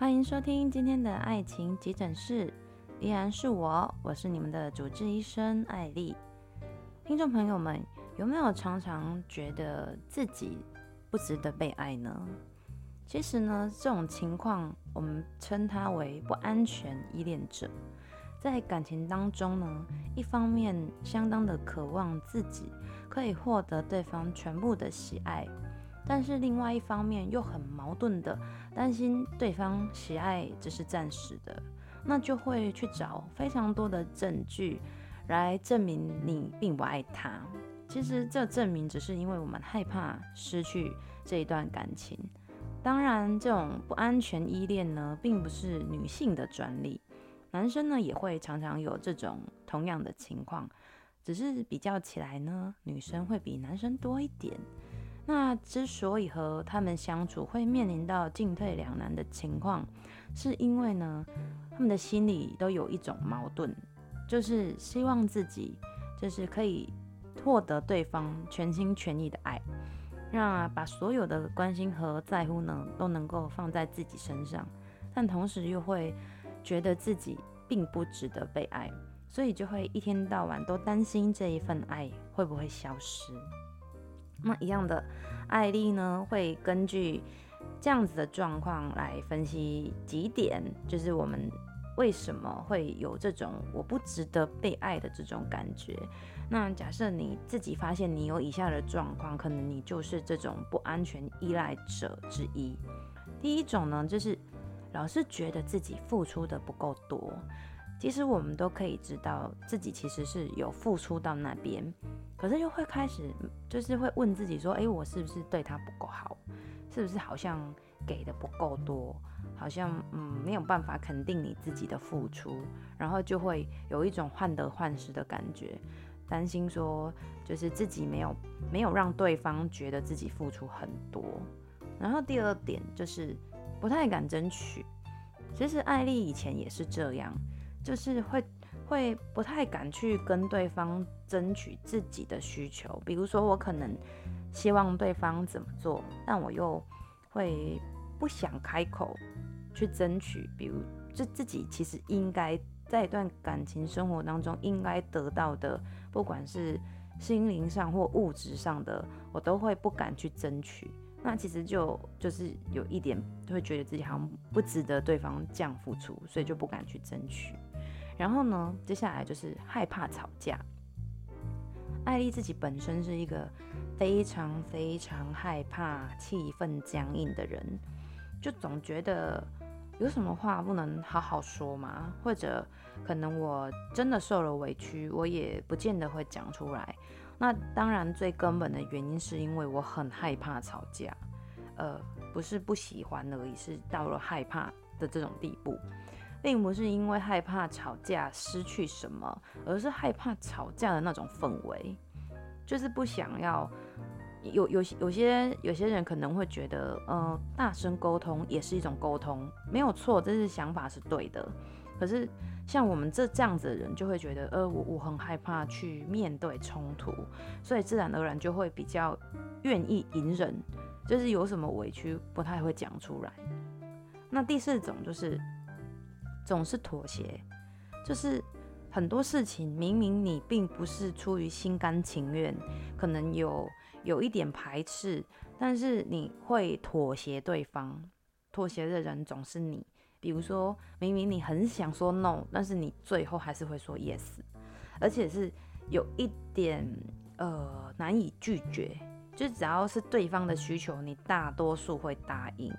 欢迎收听今天的爱情急诊室，依然是我，我是你们的主治医生艾丽。听众朋友们，有没有常常觉得自己不值得被爱呢？其实呢，这种情况我们称它为不安全依恋者。在感情当中呢，一方面相当的渴望自己可以获得对方全部的喜爱。但是另外一方面又很矛盾的担心对方喜爱只是暂时的，那就会去找非常多的证据来证明你并不爱他。其实这证明只是因为我们害怕失去这一段感情。当然，这种不安全依恋呢，并不是女性的专利，男生呢也会常常有这种同样的情况，只是比较起来呢，女生会比男生多一点。那之所以和他们相处会面临到进退两难的情况，是因为呢，他们的心里都有一种矛盾，就是希望自己就是可以获得对方全心全意的爱，让把所有的关心和在乎呢都能够放在自己身上，但同时又会觉得自己并不值得被爱，所以就会一天到晚都担心这一份爱会不会消失。那一样的，艾莉呢会根据这样子的状况来分析几点，就是我们为什么会有这种我不值得被爱的这种感觉。那假设你自己发现你有以下的状况，可能你就是这种不安全依赖者之一。第一种呢，就是老是觉得自己付出的不够多。其实我们都可以知道自己其实是有付出到那边，可是又会开始就是会问自己说，诶，我是不是对他不够好？是不是好像给的不够多？好像嗯没有办法肯定你自己的付出，然后就会有一种患得患失的感觉，担心说就是自己没有没有让对方觉得自己付出很多。然后第二点就是不太敢争取，其实艾丽以前也是这样。就是会会不太敢去跟对方争取自己的需求，比如说我可能希望对方怎么做，但我又会不想开口去争取，比如就自己其实应该在一段感情生活当中应该得到的，不管是心灵上或物质上的，我都会不敢去争取。那其实就就是有一点会觉得自己好像不值得对方这样付出，所以就不敢去争取。然后呢，接下来就是害怕吵架。艾丽自己本身是一个非常非常害怕气氛僵硬的人，就总觉得有什么话不能好好说嘛，或者可能我真的受了委屈，我也不见得会讲出来。那当然最根本的原因是因为我很害怕吵架，呃，不是不喜欢而已，是到了害怕的这种地步。并不是因为害怕吵架失去什么，而是害怕吵架的那种氛围，就是不想要有有有些有些人可能会觉得，呃，大声沟通也是一种沟通，没有错，这是想法是对的。可是像我们这这样子的人，就会觉得，呃，我我很害怕去面对冲突，所以自然而然就会比较愿意隐忍，就是有什么委屈不太会讲出来。那第四种就是。总是妥协，就是很多事情明明你并不是出于心甘情愿，可能有有一点排斥，但是你会妥协对方。妥协的人总是你，比如说明明你很想说 no，但是你最后还是会说 yes，而且是有一点呃难以拒绝，就只要是对方的需求，你大多数会答应，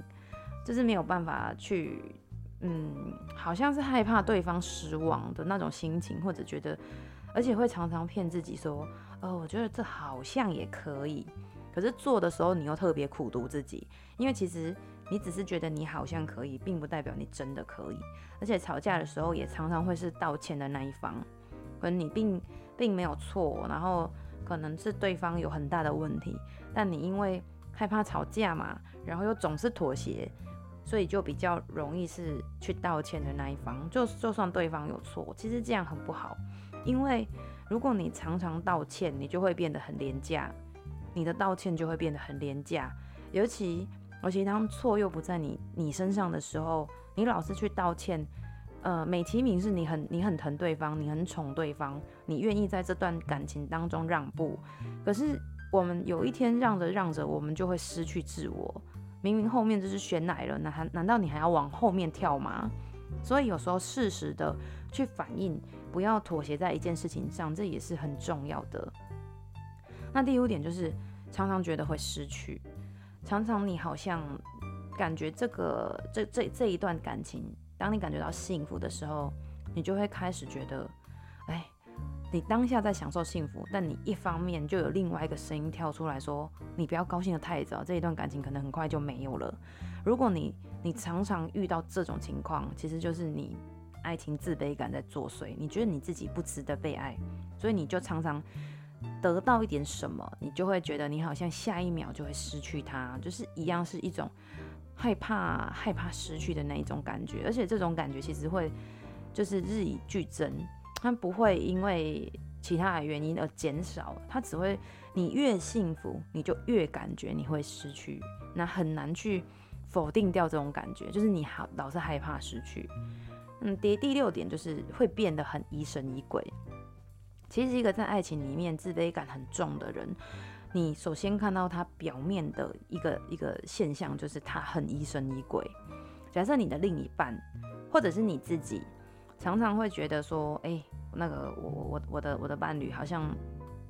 就是没有办法去。嗯，好像是害怕对方失望的那种心情，或者觉得，而且会常常骗自己说，哦，我觉得这好像也可以，可是做的时候你又特别苦读自己，因为其实你只是觉得你好像可以，并不代表你真的可以，而且吵架的时候也常常会是道歉的那一方，可能你并并没有错，然后可能是对方有很大的问题，但你因为害怕吵架嘛，然后又总是妥协。所以就比较容易是去道歉的那一方，就就算对方有错，其实这样很不好，因为如果你常常道歉，你就会变得很廉价，你的道歉就会变得很廉价，尤其而且当错又不在你你身上的时候，你老是去道歉，呃，美其名是你很你很疼对方，你很宠对方，你愿意在这段感情当中让步，可是我们有一天让着让着，我们就会失去自我。明明后面就是选奶了，那还难道你还要往后面跳吗？所以有时候适时的去反应，不要妥协在一件事情上，这也是很重要的。那第五点就是常常觉得会失去，常常你好像感觉这个这这这一段感情，当你感觉到幸福的时候，你就会开始觉得，哎。你当下在享受幸福，但你一方面就有另外一个声音跳出来说：“你不要高兴得太早，这一段感情可能很快就没有了。”如果你你常常遇到这种情况，其实就是你爱情自卑感在作祟，你觉得你自己不值得被爱，所以你就常常得到一点什么，你就会觉得你好像下一秒就会失去它，就是一样是一种害怕害怕失去的那一种感觉，而且这种感觉其实会就是日以俱增。它不会因为其他的原因而减少，它只会你越幸福，你就越感觉你会失去，那很难去否定掉这种感觉，就是你好老是害怕失去。嗯，第第六点就是会变得很疑神疑鬼。其实一个在爱情里面自卑感很重的人，你首先看到他表面的一个一个现象，就是他很疑神疑鬼。假设你的另一半，或者是你自己。常常会觉得说，哎、那个我我我我的我的伴侣好像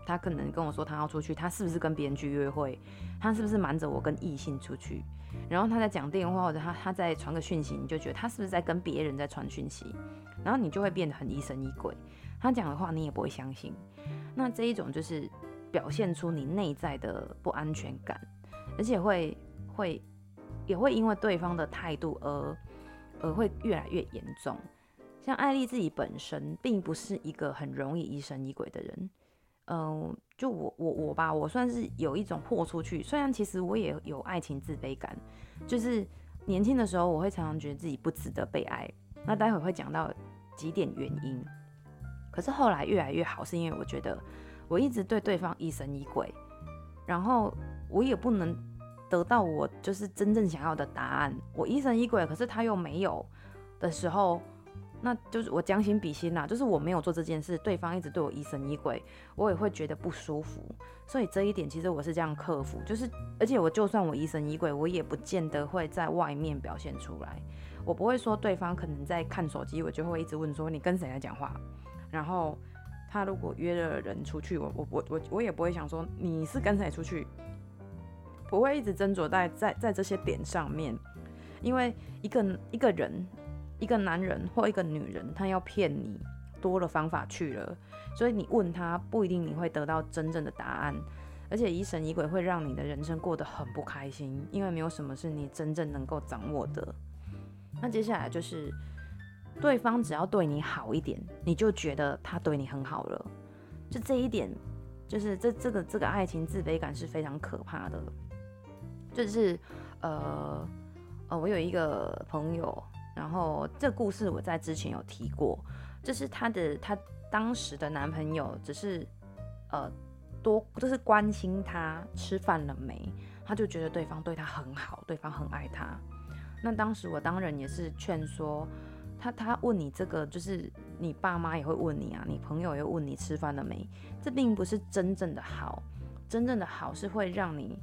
他可能跟我说他要出去，他是不是跟别人去约会？他是不是瞒着我跟异性出去？然后他在讲电话或者他他在传个讯息，你就觉得他是不是在跟别人在传讯息？然后你就会变得很疑神疑鬼。他讲的话你也不会相信。那这一种就是表现出你内在的不安全感，而且会会也会因为对方的态度而而会越来越严重。像艾丽自己本身并不是一个很容易疑神疑鬼的人，嗯、就我我我吧，我算是有一种豁出去。虽然其实我也有爱情自卑感，就是年轻的时候我会常常觉得自己不值得被爱。那待会会讲到几点原因，可是后来越来越好，是因为我觉得我一直对对方疑神疑鬼，然后我也不能得到我就是真正想要的答案。我疑神疑鬼，可是他又没有的时候。那就是我将心比心啦，就是我没有做这件事，对方一直对我疑神疑鬼，我也会觉得不舒服。所以这一点其实我是这样克服，就是而且我就算我疑神疑鬼，我也不见得会在外面表现出来。我不会说对方可能在看手机，我就会一直问说你跟谁在讲话。然后他如果约了人出去，我我我我我也不会想说你是跟谁出去，不会一直斟酌在在在这些点上面，因为一个一个人。一个男人或一个女人，他要骗你，多了方法去了，所以你问他不一定你会得到真正的答案，而且疑神疑鬼会让你的人生过得很不开心，因为没有什么是你真正能够掌握的。那接下来就是，对方只要对你好一点，你就觉得他对你很好了，就这一点，就是这这个这个爱情自卑感是非常可怕的，就是呃呃，我有一个朋友。然后这故事我在之前有提过，就是她的她当时的男朋友只是呃多就是关心她吃饭了没，她就觉得对方对她很好，对方很爱她。那当时我当然也是劝说他，他问你这个就是你爸妈也会问你啊，你朋友也问你吃饭了没，这并不是真正的好，真正的好是会让你。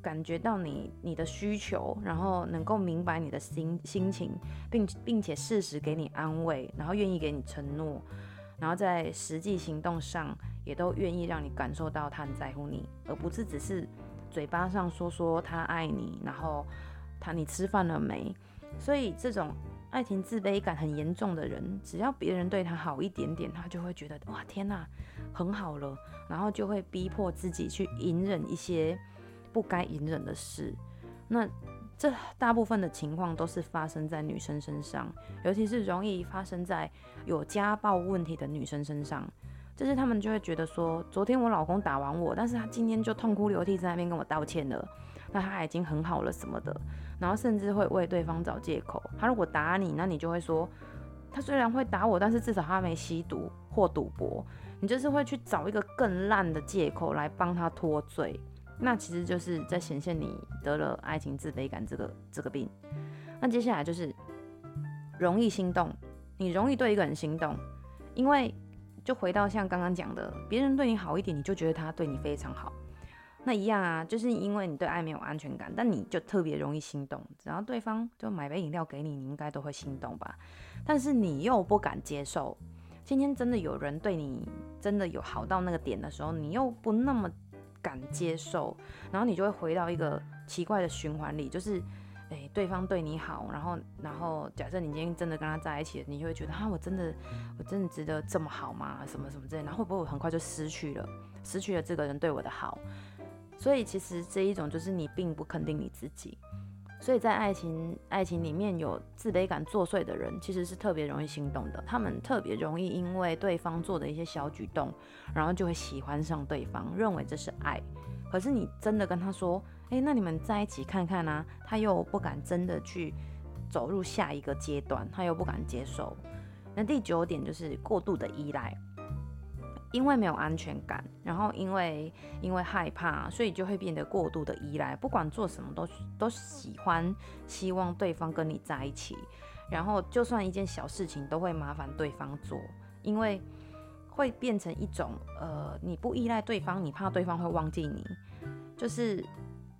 感觉到你你的需求，然后能够明白你的心心情，并并且适时给你安慰，然后愿意给你承诺，然后在实际行动上也都愿意让你感受到他很在乎你，而不是只是嘴巴上说说他爱你，然后他你吃饭了没？所以这种爱情自卑感很严重的人，只要别人对他好一点点，他就会觉得哇天哪，很好了，然后就会逼迫自己去隐忍一些。不该隐忍的事，那这大部分的情况都是发生在女生身上，尤其是容易发生在有家暴问题的女生身上。就是他们就会觉得说，昨天我老公打完我，但是他今天就痛哭流涕在那边跟我道歉了，那他已经很好了什么的，然后甚至会为对方找借口。他如果打你，那你就会说，他虽然会打我，但是至少他没吸毒或赌博。你就是会去找一个更烂的借口来帮他脱罪。那其实就是在显现你得了爱情自卑感这个这个病。那接下来就是容易心动，你容易对一个人心动，因为就回到像刚刚讲的，别人对你好一点，你就觉得他对你非常好。那一样啊，就是因为你对爱没有安全感，但你就特别容易心动。只要对方就买杯饮料给你，你应该都会心动吧？但是你又不敢接受，今天真的有人对你真的有好到那个点的时候，你又不那么。敢接受，然后你就会回到一个奇怪的循环里，就是，诶，对方对你好，然后，然后假设你今天真的跟他在一起，你就会觉得，啊，我真的，我真的值得这么好吗？什么什么之类，然后会不会我很快就失去了，失去了这个人对我的好？所以其实这一种就是你并不肯定你自己。所以在爱情爱情里面有自卑感作祟的人，其实是特别容易心动的。他们特别容易因为对方做的一些小举动，然后就会喜欢上对方，认为这是爱。可是你真的跟他说，诶，那你们在一起看看啊，他又不敢真的去走入下一个阶段，他又不敢接受。那第九点就是过度的依赖。因为没有安全感，然后因为因为害怕，所以就会变得过度的依赖，不管做什么都都喜欢希望对方跟你在一起，然后就算一件小事情都会麻烦对方做，因为会变成一种呃，你不依赖对方，你怕对方会忘记你，就是。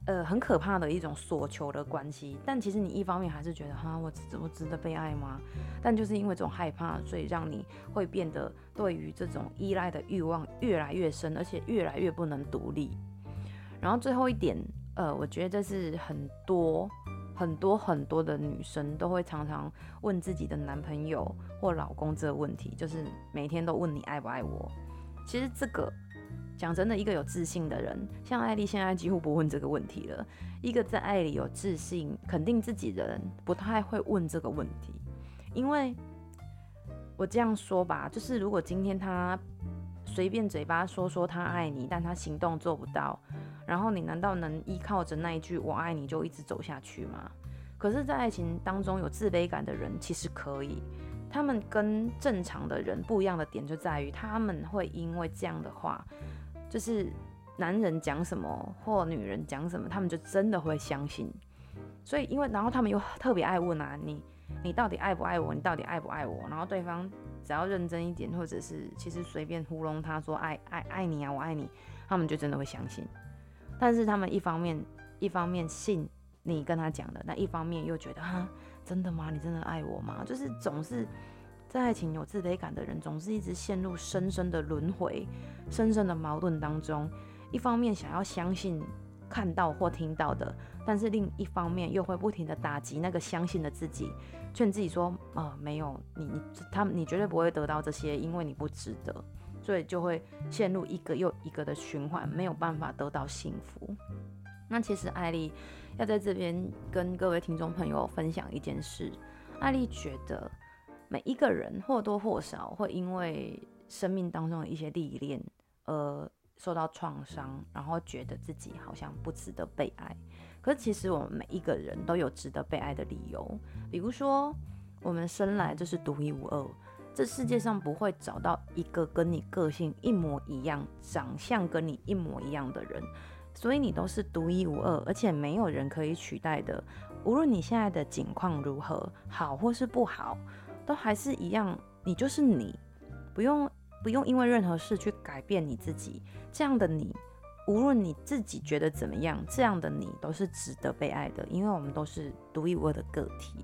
呃，很可怕的一种索求的关系，但其实你一方面还是觉得哈，我值我值得被爱吗？但就是因为这种害怕，所以让你会变得对于这种依赖的欲望越来越深，而且越来越不能独立。然后最后一点，呃，我觉得这是很多很多很多的女生都会常常问自己的男朋友或老公这个问题，就是每天都问你爱不爱我。其实这个。讲真的，一个有自信的人，像艾莉现在几乎不问这个问题了。一个在爱里有自信、肯定自己的人，不太会问这个问题。因为我这样说吧，就是如果今天他随便嘴巴说说他爱你，但他行动做不到，然后你难道能依靠着那一句“我爱你”就一直走下去吗？可是，在爱情当中有自卑感的人，其实可以。他们跟正常的人不一样的点就在于，他们会因为这样的话。就是男人讲什么或女人讲什么，他们就真的会相信。所以，因为然后他们又特别爱问啊，你你到底爱不爱我？你到底爱不爱我？然后对方只要认真一点，或者是其实随便糊弄他说爱爱爱你啊，我爱你，他们就真的会相信。但是他们一方面一方面信你跟他讲的，那一方面又觉得哈，真的吗？你真的爱我吗？就是总是。在爱情有自卑感的人，总是一直陷入深深的轮回、深深的矛盾当中。一方面想要相信看到或听到的，但是另一方面又会不停地打击那个相信的自己，劝自己说：“呃，没有你，你他你绝对不会得到这些，因为你不值得。”所以就会陷入一个又一个的循环，没有办法得到幸福。那其实艾丽要在这边跟各位听众朋友分享一件事，艾丽觉得。每一个人或多或少会因为生命当中的一些历练而受到创伤，然后觉得自己好像不值得被爱。可是其实我们每一个人都有值得被爱的理由，比如说我们生来就是独一无二，这世界上不会找到一个跟你个性一模一样、长相跟你一模一样的人，所以你都是独一无二，而且没有人可以取代的。无论你现在的境况如何，好或是不好。都还是一样，你就是你，不用不用因为任何事去改变你自己。这样的你，无论你自己觉得怎么样，这样的你都是值得被爱的，因为我们都是独一无二的个体。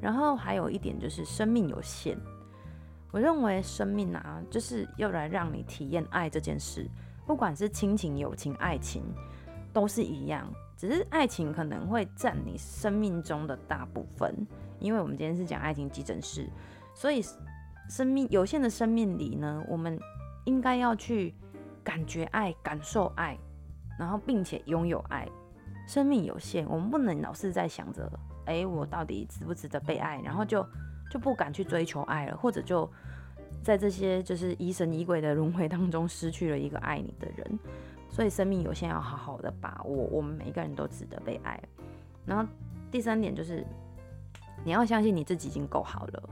然后还有一点就是，生命有限。我认为生命啊，就是要来让你体验爱这件事，不管是亲情、友情、爱情，都是一样。只是爱情可能会占你生命中的大部分。因为我们今天是讲爱情急诊室，所以生命有限的生命里呢，我们应该要去感觉爱、感受爱，然后并且拥有爱。生命有限，我们不能老是在想着，哎，我到底值不值得被爱，然后就就不敢去追求爱了，或者就在这些就是疑神疑鬼的轮回当中失去了一个爱你的人。所以生命有限，要好好的把握，我们每一个人都值得被爱。然后第三点就是。你要相信你自己已经够好了。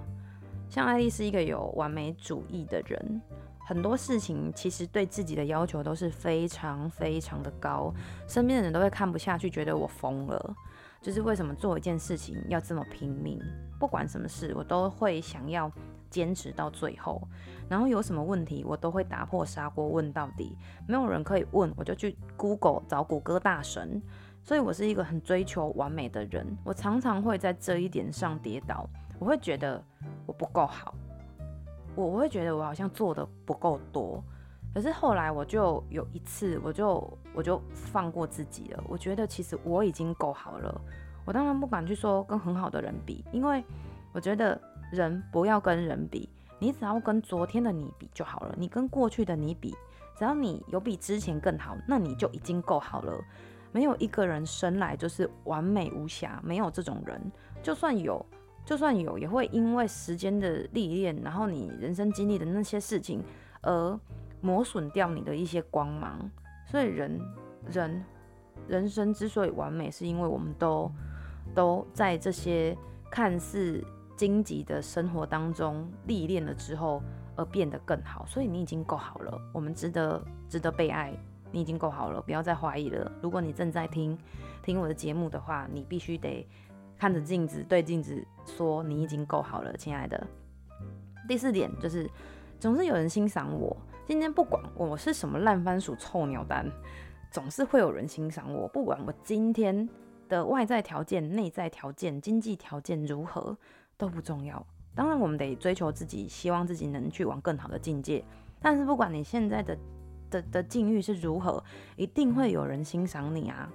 像艾丽是一个有完美主义的人，很多事情其实对自己的要求都是非常非常的高，身边的人都会看不下去，觉得我疯了。就是为什么做一件事情要这么拼命？不管什么事，我都会想要坚持到最后。然后有什么问题，我都会打破砂锅问到底。没有人可以问，我就去 Google 找谷歌大神。所以我是一个很追求完美的人，我常常会在这一点上跌倒。我会觉得我不够好。我我会觉得我好像做的不够多，可是后来我就有一次，我就我就放过自己了。我觉得其实我已经够好了。我当然不敢去说跟很好的人比，因为我觉得人不要跟人比，你只要跟昨天的你比就好了。你跟过去的你比，只要你有比之前更好，那你就已经够好了。没有一个人生来就是完美无瑕，没有这种人，就算有。就算有，也会因为时间的历练，然后你人生经历的那些事情，而磨损掉你的一些光芒。所以人，人，人生之所以完美，是因为我们都都在这些看似荆棘的生活当中历练了之后，而变得更好。所以你已经够好了，我们值得值得被爱，你已经够好了，不要再怀疑了。如果你正在听听我的节目的话，你必须得。看着镜子，对镜子说：“你已经够好了，亲爱的。”第四点就是，总是有人欣赏我。今天不管我是什么烂番薯、臭鸟蛋，总是会有人欣赏我。不管我今天的外在条件、内在条件、经济条件如何，都不重要。当然，我们得追求自己，希望自己能去往更好的境界。但是，不管你现在的的的境遇是如何，一定会有人欣赏你啊！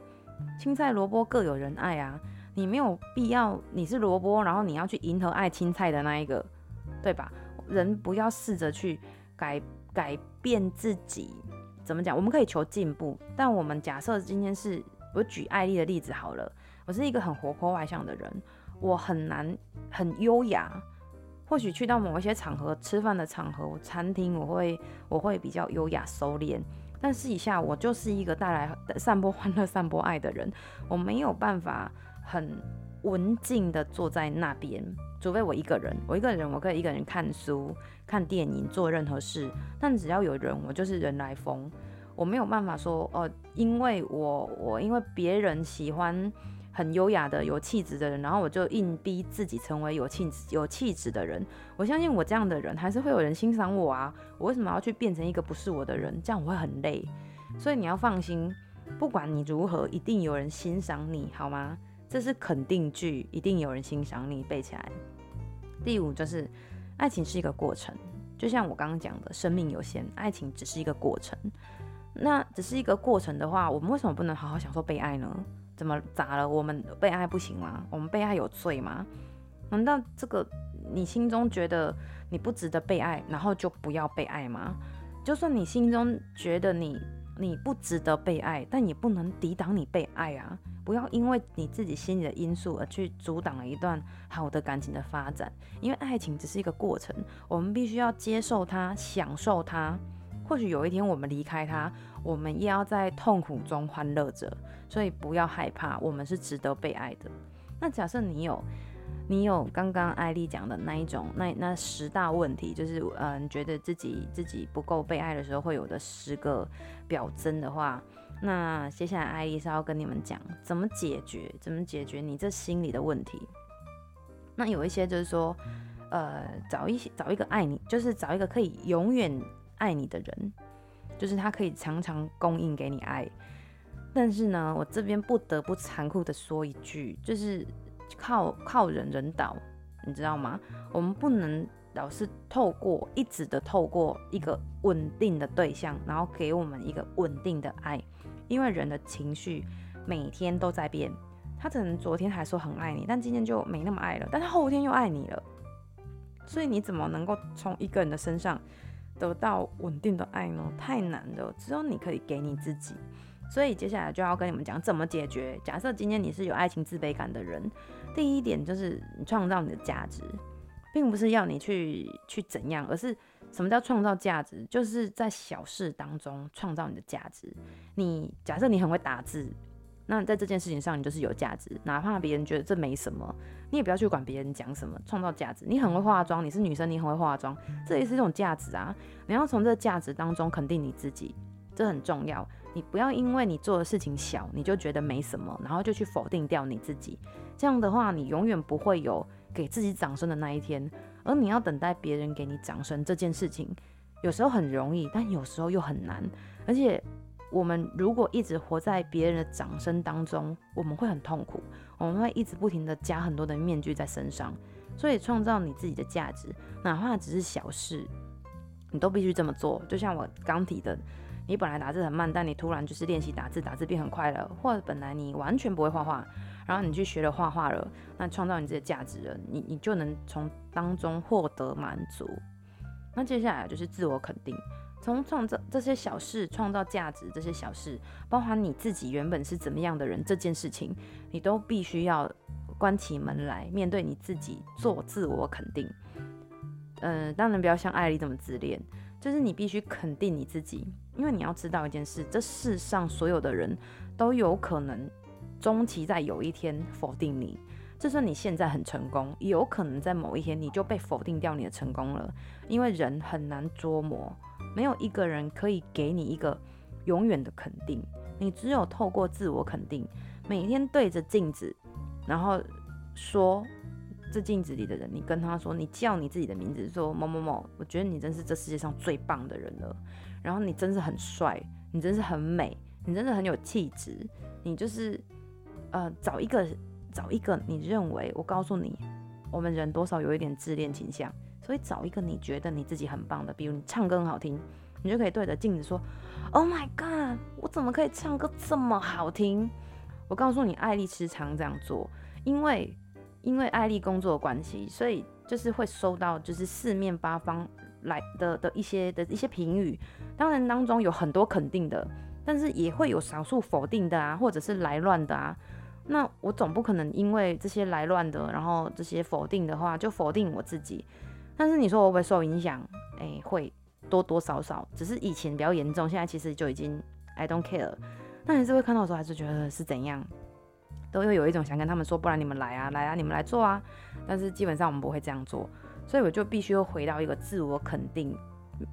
青菜萝卜各有人爱啊！你没有必要，你是萝卜，然后你要去迎合爱青菜的那一个，对吧？人不要试着去改改变自己，怎么讲？我们可以求进步，但我们假设今天是我举艾丽的例子好了，我是一个很活泼外向的人，我很难很优雅，或许去到某一些场合，吃饭的场合，餐厅，我会我会比较优雅收敛，但私底下我就是一个带来散播欢乐、散播爱的人，我没有办法。很文静的坐在那边，除非我一个人，我一个人我可以一个人看书、看电影、做任何事。但只要有人，我就是人来疯。我没有办法说哦，因为我我因为别人喜欢很优雅的、有气质的人，然后我就硬逼自己成为有气质、有气质的人。我相信我这样的人还是会有人欣赏我啊。我为什么要去变成一个不是我的人？这样我会很累。所以你要放心，不管你如何，一定有人欣赏你，好吗？这是肯定句，一定有人欣赏你，背起来。第五就是，爱情是一个过程，就像我刚刚讲的，生命有限，爱情只是一个过程。那只是一个过程的话，我们为什么不能好好享受被爱呢？怎么咋了？我们被爱不行吗？我们被爱有罪吗？难道这个你心中觉得你不值得被爱，然后就不要被爱吗？就算你心中觉得你你不值得被爱，但也不能抵挡你被爱啊。不要因为你自己心里的因素而去阻挡了一段好的感情的发展，因为爱情只是一个过程，我们必须要接受它，享受它。或许有一天我们离开他，我们也要在痛苦中欢乐着。所以不要害怕，我们是值得被爱的。那假设你有，你有刚刚艾丽讲的那一种，那那十大问题，就是嗯，觉得自己自己不够被爱的时候会有的十个表征的话。那接下来，艾丽是要跟你们讲怎么解决，怎么解决你这心里的问题。那有一些就是说，呃，找一些找一个爱你，就是找一个可以永远爱你的人，就是他可以常常供应给你爱。但是呢，我这边不得不残酷的说一句，就是靠靠人人倒，你知道吗？我们不能。老是透过一直的透过一个稳定的对象，然后给我们一个稳定的爱，因为人的情绪每天都在变，他可能昨天还说很爱你，但今天就没那么爱了，但是后天又爱你了，所以你怎么能够从一个人的身上得到稳定的爱呢？太难了，只有你可以给你自己。所以接下来就要跟你们讲怎么解决。假设今天你是有爱情自卑感的人，第一点就是创造你的价值。并不是要你去去怎样，而是什么叫创造价值？就是在小事当中创造你的价值。你假设你很会打字，那在这件事情上，你就是有价值，哪怕别人觉得这没什么，你也不要去管别人讲什么，创造价值。你很会化妆，你是女生，你很会化妆，这也是一种价值啊。你要从这个价值当中肯定你自己，这很重要。你不要因为你做的事情小，你就觉得没什么，然后就去否定掉你自己。这样的话，你永远不会有给自己掌声的那一天。而你要等待别人给你掌声这件事情，有时候很容易，但有时候又很难，而且。我们如果一直活在别人的掌声当中，我们会很痛苦，我们会一直不停地加很多的面具在身上。所以，创造你自己的价值，哪怕只是小事，你都必须这么做。就像我刚提的，你本来打字很慢，但你突然就是练习打字，打字变很快了；或者本来你完全不会画画，然后你去学了画画了，那创造你自己的价值了，你你就能从当中获得满足。那接下来就是自我肯定。从创造这些小事创造价值，这些小事包含你自己原本是怎么样的人，这件事情你都必须要关起门来面对你自己，做自我肯定。嗯、呃，当然不要像艾莉这么自恋，就是你必须肯定你自己，因为你要知道一件事，这世上所有的人都有可能终其在有一天否定你。就算你现在很成功，也有可能在某一天你就被否定掉你的成功了，因为人很难捉摸。没有一个人可以给你一个永远的肯定，你只有透过自我肯定，每天对着镜子，然后说这镜子里的人，你跟他说，你叫你自己的名字，说某某某，我觉得你真是这世界上最棒的人了，然后你真是很帅，你真是很美，你真的很有气质，你就是呃找一个找一个你认为，我告诉你，我们人多少有一点自恋倾向。所以找一个你觉得你自己很棒的，比如你唱歌很好听，你就可以对着镜子说：“Oh my God，我怎么可以唱歌这么好听？”我告诉你，艾丽时常这样做，因为因为艾丽工作的关系，所以就是会收到就是四面八方来的的一些的一些评语。当然当中有很多肯定的，但是也会有少数否定的啊，或者是来乱的啊。那我总不可能因为这些来乱的，然后这些否定的话就否定我自己。但是你说我会不会受影响？哎、会多多少少，只是以前比较严重，现在其实就已经 I don't care。但还是会看到的时候，还是觉得是怎样，都会有一种想跟他们说，不然你们来啊，来啊，你们来做啊。但是基本上我们不会这样做，所以我就必须要回到一个自我肯定。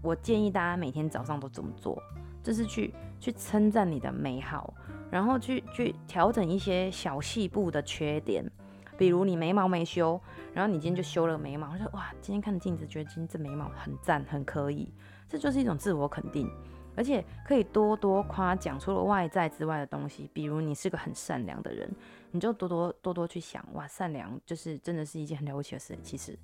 我建议大家每天早上都这么做，就是去去称赞你的美好，然后去去调整一些小细部的缺点。比如你眉毛没修，然后你今天就修了眉毛，我说哇，今天看镜子觉得今天这眉毛很赞，很可以，这就是一种自我肯定，而且可以多多夸奖除了外在之外的东西，比如你是个很善良的人，你就多多多多去想哇，善良就是真的是一件很了不起的事，其实，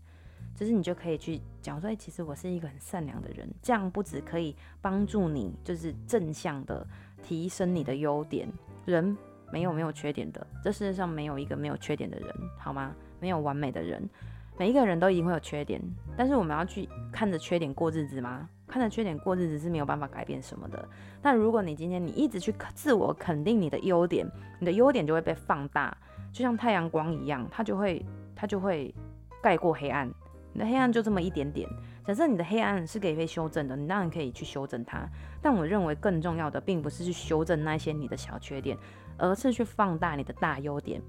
就是你就可以去讲说，哎，其实我是一个很善良的人，这样不止可以帮助你，就是正向的提升你的优点，人。没有没有缺点的，这世界上没有一个没有缺点的人，好吗？没有完美的人，每一个人都一定会有缺点，但是我们要去看着缺点过日子吗？看着缺点过日子是没有办法改变什么的。但如果你今天你一直去自我肯定你的优点，你的优点就会被放大，就像太阳光一样，它就会它就会盖过黑暗，你的黑暗就这么一点点。假设你的黑暗是可以被修正的，你当然可以去修正它。但我认为更重要的，并不是去修正那些你的小缺点。而是去放大你的大优点，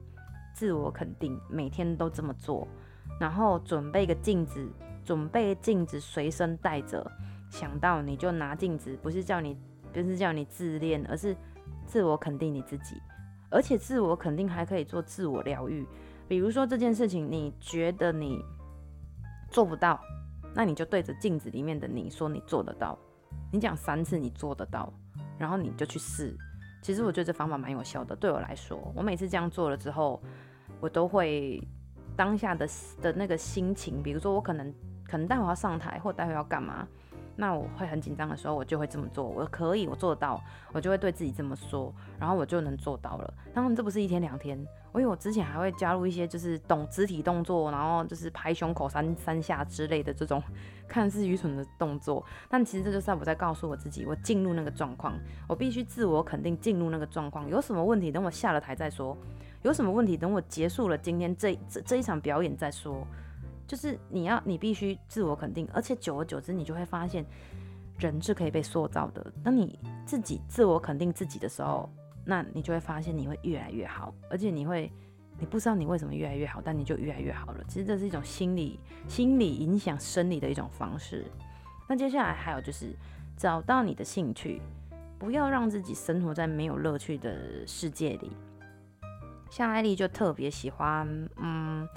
自我肯定，每天都这么做，然后准备个镜子，准备镜子随身带着，想到你就拿镜子，不是叫你，不是叫你自恋，而是自我肯定你自己，而且自我肯定还可以做自我疗愈，比如说这件事情你觉得你做不到，那你就对着镜子里面的你说你做得到，你讲三次你做得到，然后你就去试。其实我觉得这方法蛮有效的，对我来说，我每次这样做了之后，我都会当下的的那个心情，比如说我可能可能待会要上台，或待会要干嘛，那我会很紧张的时候，我就会这么做。我可以，我做得到，我就会对自己这么说，然后我就能做到了。当然，这不是一天两天。我因为我之前还会加入一些就是懂肢体动作，然后就是拍胸口三三下之类的这种 看似愚蠢的动作，但其实这就是我在告诉我自己，我进入那个状况，我必须自我肯定进入那个状况。有什么问题，等我下了台再说；有什么问题，等我结束了今天这这这一场表演再说。就是你要你必须自我肯定，而且久而久之，你就会发现人是可以被塑造的。当你自己自我肯定自己的时候。那你就会发现你会越来越好，而且你会，你不知道你为什么越来越好，但你就越来越好了。其实这是一种心理心理影响生理的一种方式。那接下来还有就是找到你的兴趣，不要让自己生活在没有乐趣的世界里。像艾丽就特别喜欢，嗯，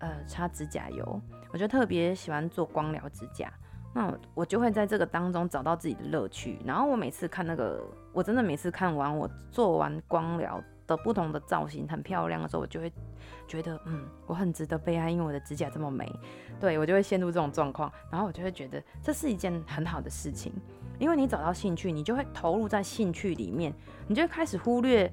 呃，擦指甲油，我就特别喜欢做光疗指甲。那我就会在这个当中找到自己的乐趣。然后我每次看那个，我真的每次看完我做完光疗的不同的造型很漂亮的时候，我就会觉得，嗯，我很值得被爱，因为我的指甲这么美。对，我就会陷入这种状况，然后我就会觉得这是一件很好的事情，因为你找到兴趣，你就会投入在兴趣里面，你就会开始忽略。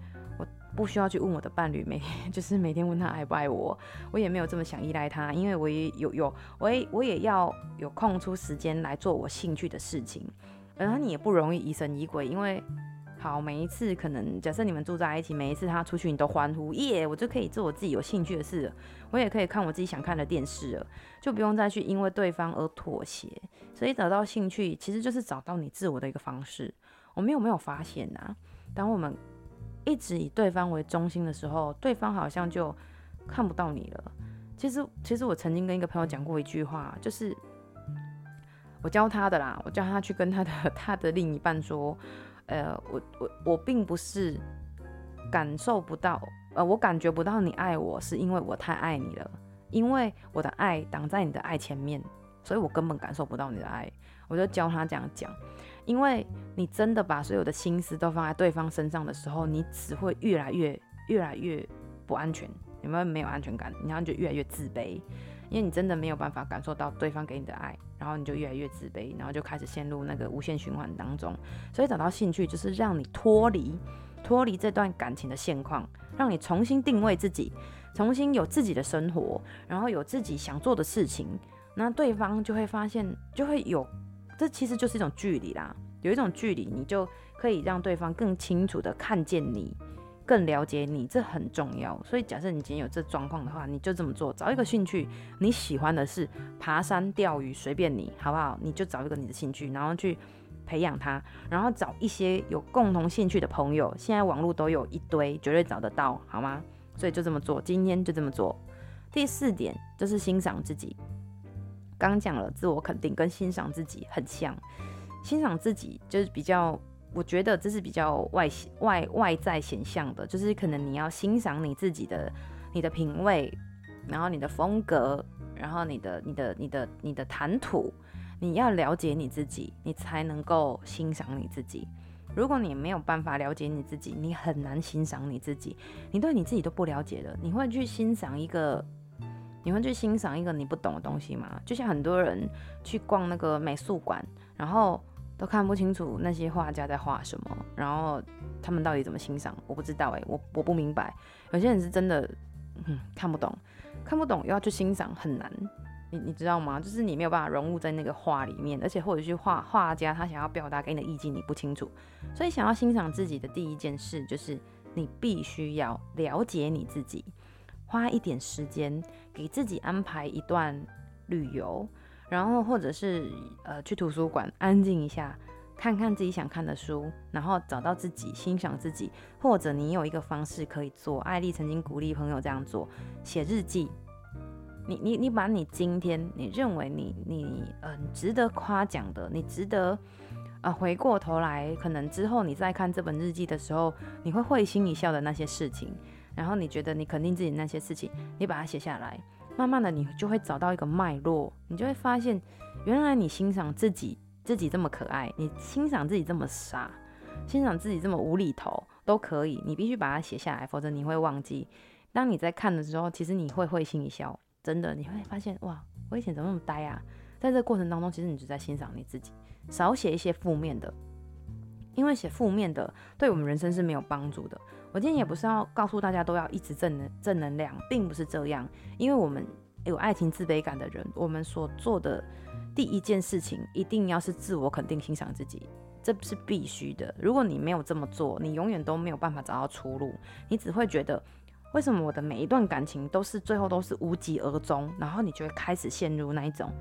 不需要去问我的伴侣，每 天就是每天问他爱不爱我，我也没有这么想依赖他，因为我也有有，我也我也要有空出时间来做我兴趣的事情，然后你也不容易疑神疑鬼，因为好每一次可能假设你们住在一起，每一次他出去你都欢呼耶，我就可以做我自己有兴趣的事了，我也可以看我自己想看的电视了，就不用再去因为对方而妥协，所以找到兴趣其实就是找到你自我的一个方式。我们有没有发现啊？当我们一直以对方为中心的时候，对方好像就看不到你了。其实，其实我曾经跟一个朋友讲过一句话，就是我教他的啦，我教他去跟他的 他的另一半说，呃，我我我并不是感受不到，呃，我感觉不到你爱我，是因为我太爱你了，因为我的爱挡在你的爱前面，所以我根本感受不到你的爱。我就教他这样讲。因为你真的把所有的心思都放在对方身上的时候，你只会越来越、越来越不安全，有没有没有安全感？然后你就越来越自卑，因为你真的没有办法感受到对方给你的爱，然后你就越来越自卑，然后就开始陷入那个无限循环当中。所以找到兴趣就是让你脱离、脱离这段感情的现况，让你重新定位自己，重新有自己的生活，然后有自己想做的事情，那对方就会发现，就会有。这其实就是一种距离啦，有一种距离，你就可以让对方更清楚地看见你，更了解你，这很重要。所以，假设你今天有这状况的话，你就这么做，找一个兴趣，你喜欢的是爬山、钓鱼，随便你，好不好？你就找一个你的兴趣，然后去培养它，然后找一些有共同兴趣的朋友，现在网络都有一堆，绝对找得到，好吗？所以就这么做，今天就这么做。第四点就是欣赏自己。刚讲了自我肯定跟欣赏自己很像，欣赏自己就是比较，我觉得这是比较外外外在显象的，就是可能你要欣赏你自己的你的品味，然后你的风格，然后你的你的你的你的谈吐，你要了解你自己，你才能够欣赏你自己。如果你没有办法了解你自己，你很难欣赏你自己，你对你自己都不了解了，你会去欣赏一个。你会去欣赏一个你不懂的东西吗？就像很多人去逛那个美术馆，然后都看不清楚那些画家在画什么，然后他们到底怎么欣赏？我不知道哎、我我不明白。有些人是真的，嗯，看不懂，看不懂又要去欣赏，很难。你你知道吗？就是你没有办法融入在那个画里面，而且或者是画画家他想要表达给你的意境你不清楚，所以想要欣赏自己的第一件事就是你必须要了解你自己。花一点时间给自己安排一段旅游，然后或者是呃去图书馆安静一下，看看自己想看的书，然后找到自己欣赏自己，或者你有一个方式可以做。艾莉曾经鼓励朋友这样做：写日记。你你你把你今天你认为你你嗯、呃、值得夸奖的，你值得啊回过头来，可能之后你再看这本日记的时候，你会会心一笑的那些事情。然后你觉得你肯定自己那些事情，你把它写下来，慢慢的你就会找到一个脉络，你就会发现，原来你欣赏自己，自己这么可爱，你欣赏自己这么傻，欣赏自己这么无厘头都可以，你必须把它写下来，否则你会忘记。当你在看的时候，其实你会会心一笑，真的，你会发现哇，我以前怎么那么呆啊？在这个过程当中，其实你就在欣赏你自己，少写一些负面的，因为写负面的对我们人生是没有帮助的。我今天也不是要告诉大家都要一直正能正能量，并不是这样。因为我们有爱情自卑感的人，我们所做的第一件事情一定要是自我肯定、欣赏自己，这是必须的。如果你没有这么做，你永远都没有办法找到出路。你只会觉得，为什么我的每一段感情都是最后都是无疾而终？然后你就会开始陷入那一种，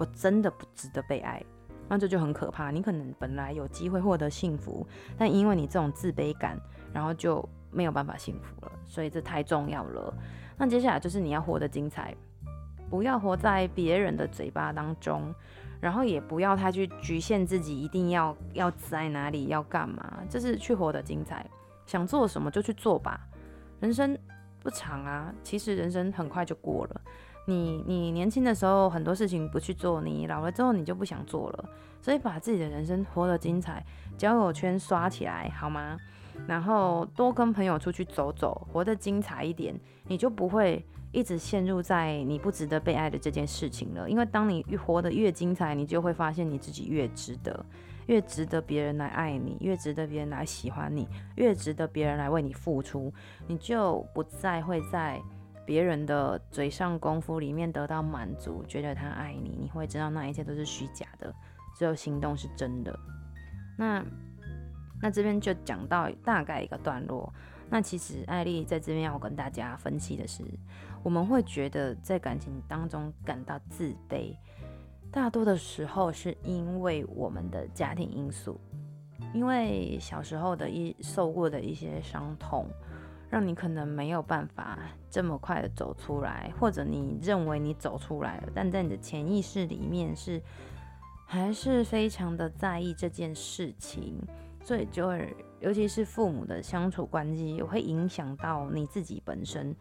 我真的不值得被爱，那这就很可怕。你可能本来有机会获得幸福，但因为你这种自卑感，然后就没有办法幸福了。所以这太重要了。那接下来就是你要活得精彩，不要活在别人的嘴巴当中，然后也不要太去局限自己，一定要要在哪里要干嘛，就是去活得精彩。想做什么就去做吧。人生不长啊，其实人生很快就过了。你你年轻的时候很多事情不去做，你老了之后你就不想做了。所以把自己的人生活得精彩，交友圈刷起来好吗？然后多跟朋友出去走走，活得精彩一点，你就不会一直陷入在你不值得被爱的这件事情了。因为当你越活得越精彩，你就会发现你自己越值得，越值得别人来爱你，越值得别人来喜欢你，越值得别人来为你付出，你就不再会在。别人的嘴上功夫里面得到满足，觉得他爱你，你会知道那一切都是虚假的，只有行动是真的。那那这边就讲到大概一个段落。那其实艾丽在这边要跟大家分析的是，我们会觉得在感情当中感到自卑，大多的时候是因为我们的家庭因素，因为小时候的一受过的一些伤痛。让你可能没有办法这么快的走出来，或者你认为你走出来了，但在你的潜意识里面是还是非常的在意这件事情，所以就会，尤其是父母的相处关系，也会影响到你自己本身。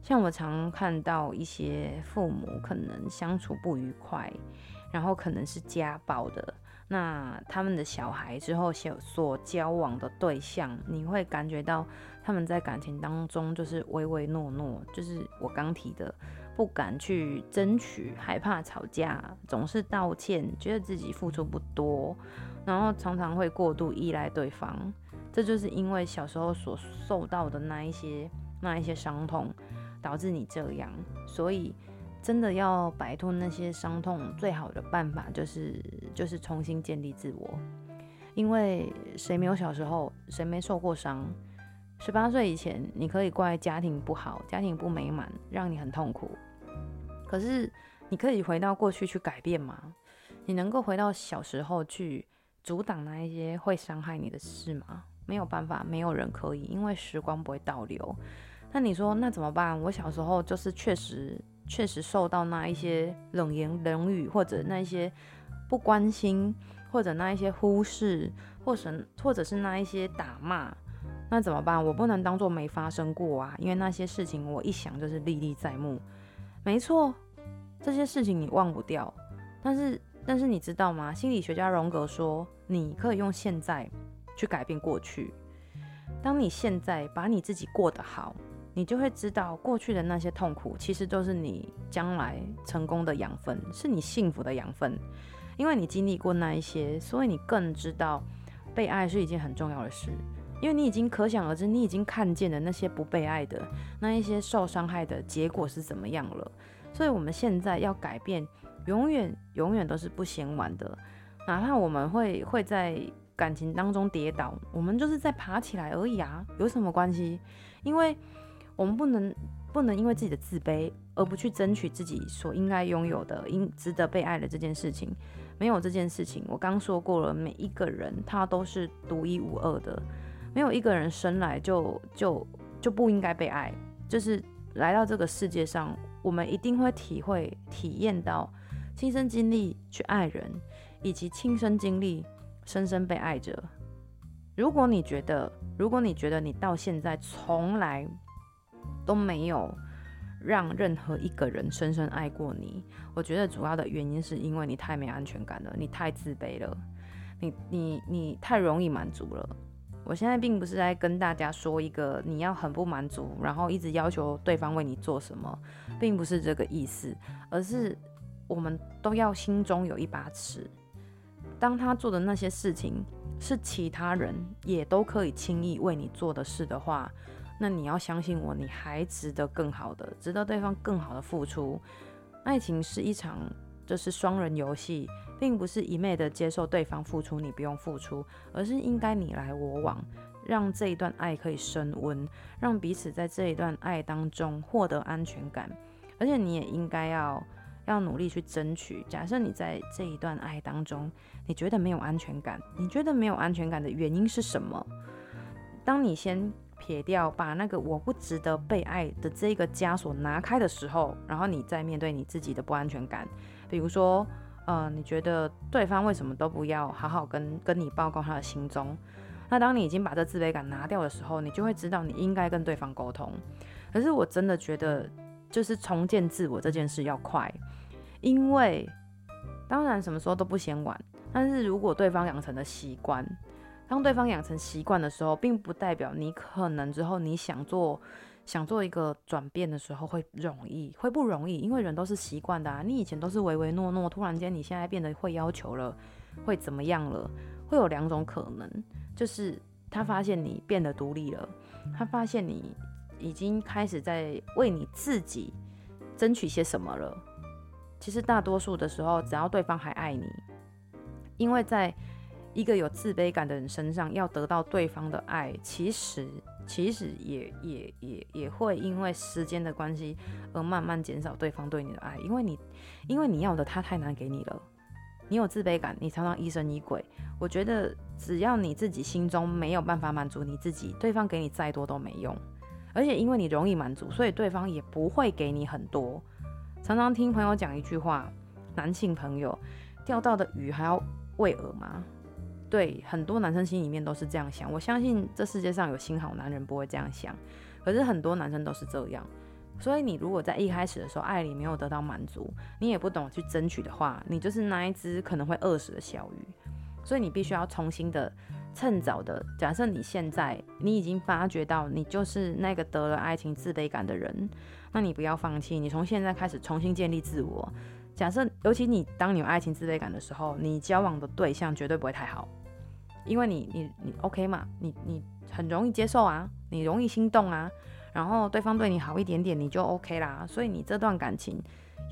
像我常看到一些父母可能相处不愉快，然后可能是家暴的。那他们的小孩之后所交往的对象，你会感觉到他们在感情当中就是唯唯诺诺，就是我刚提的，不敢去争取，害怕吵架，总是道歉，觉得自己付出不多，然后常常会过度依赖对方。这就是因为小时候所受到的那一些那一些伤痛，导致你这样，所以。真的要摆脱那些伤痛，最好的办法就是就是重新建立自我。因为谁没有小时候，谁没受过伤？十八岁以前，你可以怪家庭不好，家庭不美满，让你很痛苦。可是你可以回到过去去改变吗？你能够回到小时候去阻挡那一些会伤害你的事吗？没有办法，没有人可以，因为时光不会倒流。那你说那怎么办？我小时候就是确实。确实受到那一些冷言冷语，或者那一些不关心，或者那一些忽视，或者或者是那一些打骂，那怎么办？我不能当做没发生过啊，因为那些事情我一想就是历历在目。没错，这些事情你忘不掉。但是但是你知道吗？心理学家荣格说，你可以用现在去改变过去。当你现在把你自己过得好。你就会知道，过去的那些痛苦，其实都是你将来成功的养分，是你幸福的养分。因为你经历过那一些，所以你更知道被爱是一件很重要的事。因为你已经可想而知，你已经看见了那些不被爱的那一些受伤害的结果是怎么样了。所以我们现在要改变，永远永远都是不嫌晚的。哪怕我们会会在感情当中跌倒，我们就是在爬起来而已啊，有什么关系？因为。我们不能不能因为自己的自卑而不去争取自己所应该拥有的、应值得被爱的这件事情。没有这件事情，我刚说过了，每一个人他都是独一无二的，没有一个人生来就就就不应该被爱。就是来到这个世界上，我们一定会体会、体验到亲身经历去爱人，以及亲身经历深深被爱着。如果你觉得，如果你觉得你到现在从来都没有让任何一个人深深爱过你。我觉得主要的原因是因为你太没安全感了，你太自卑了，你你你太容易满足了。我现在并不是在跟大家说一个你要很不满足，然后一直要求对方为你做什么，并不是这个意思，而是我们都要心中有一把尺。当他做的那些事情是其他人也都可以轻易为你做的事的话。那你要相信我，你还值得更好的，值得对方更好的付出。爱情是一场就是双人游戏，并不是一昧的接受对方付出，你不用付出，而是应该你来我往，让这一段爱可以升温，让彼此在这一段爱当中获得安全感。而且你也应该要要努力去争取。假设你在这一段爱当中，你觉得没有安全感，你觉得没有安全感的原因是什么？当你先撇掉，把那个我不值得被爱的这个枷锁拿开的时候，然后你再面对你自己的不安全感，比如说，呃，你觉得对方为什么都不要好好跟跟你报告他的行踪？那当你已经把这自卑感拿掉的时候，你就会知道你应该跟对方沟通。可是我真的觉得，就是重建自我这件事要快，因为当然什么时候都不嫌晚。但是如果对方养成了习惯，当对方养成习惯的时候，并不代表你可能之后你想做想做一个转变的时候会容易，会不容易，因为人都是习惯的啊。你以前都是唯唯诺诺，突然间你现在变得会要求了，会怎么样了？会有两种可能，就是他发现你变得独立了，他发现你。已经开始在为你自己争取些什么了。其实大多数的时候，只要对方还爱你，因为在一个有自卑感的人身上，要得到对方的爱，其实其实也也也也会因为时间的关系而慢慢减少对方对你的爱，因为你因为你要的他太难给你了，你有自卑感，你常常疑神疑鬼。我觉得只要你自己心中没有办法满足你自己，对方给你再多都没用。而且因为你容易满足，所以对方也不会给你很多。常常听朋友讲一句话，男性朋友，钓到的鱼还要喂饵吗？对，很多男生心里面都是这样想。我相信这世界上有心好男人不会这样想，可是很多男生都是这样。所以你如果在一开始的时候爱里没有得到满足，你也不懂去争取的话，你就是那一只可能会饿死的小鱼。所以你必须要重新的。趁早的，假设你现在你已经发觉到你就是那个得了爱情自卑感的人，那你不要放弃，你从现在开始重新建立自我。假设，尤其你当你有爱情自卑感的时候，你交往的对象绝对不会太好，因为你你你 OK 嘛，你你很容易接受啊，你容易心动啊，然后对方对你好一点点你就 OK 啦，所以你这段感情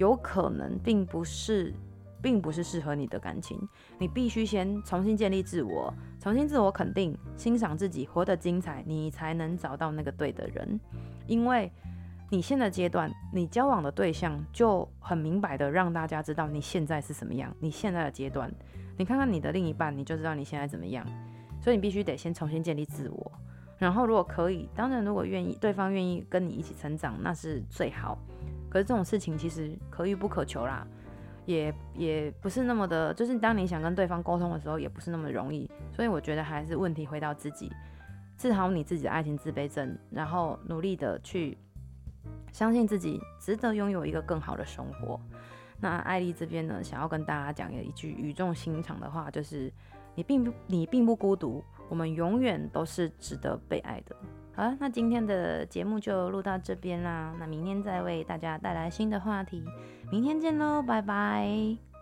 有可能并不是。并不是适合你的感情，你必须先重新建立自我，重新自我肯定，欣赏自己，活得精彩，你才能找到那个对的人。因为你现在阶段，你交往的对象就很明白的让大家知道你现在是什么样，你现在的阶段，你看看你的另一半，你就知道你现在怎么样。所以你必须得先重新建立自我，然后如果可以，当然如果愿意，对方愿意跟你一起成长，那是最好。可是这种事情其实可遇不可求啦。也也不是那么的，就是当你想跟对方沟通的时候，也不是那么容易。所以我觉得还是问题回到自己，治好你自己的爱情自卑症，然后努力的去相信自己值得拥有一个更好的生活。那艾丽这边呢，想要跟大家讲一句语重心长的话，就是你并不你并不孤独，我们永远都是值得被爱的。好了，那今天的节目就录到这边啦。那明天再为大家带来新的话题。明天见喽，拜拜。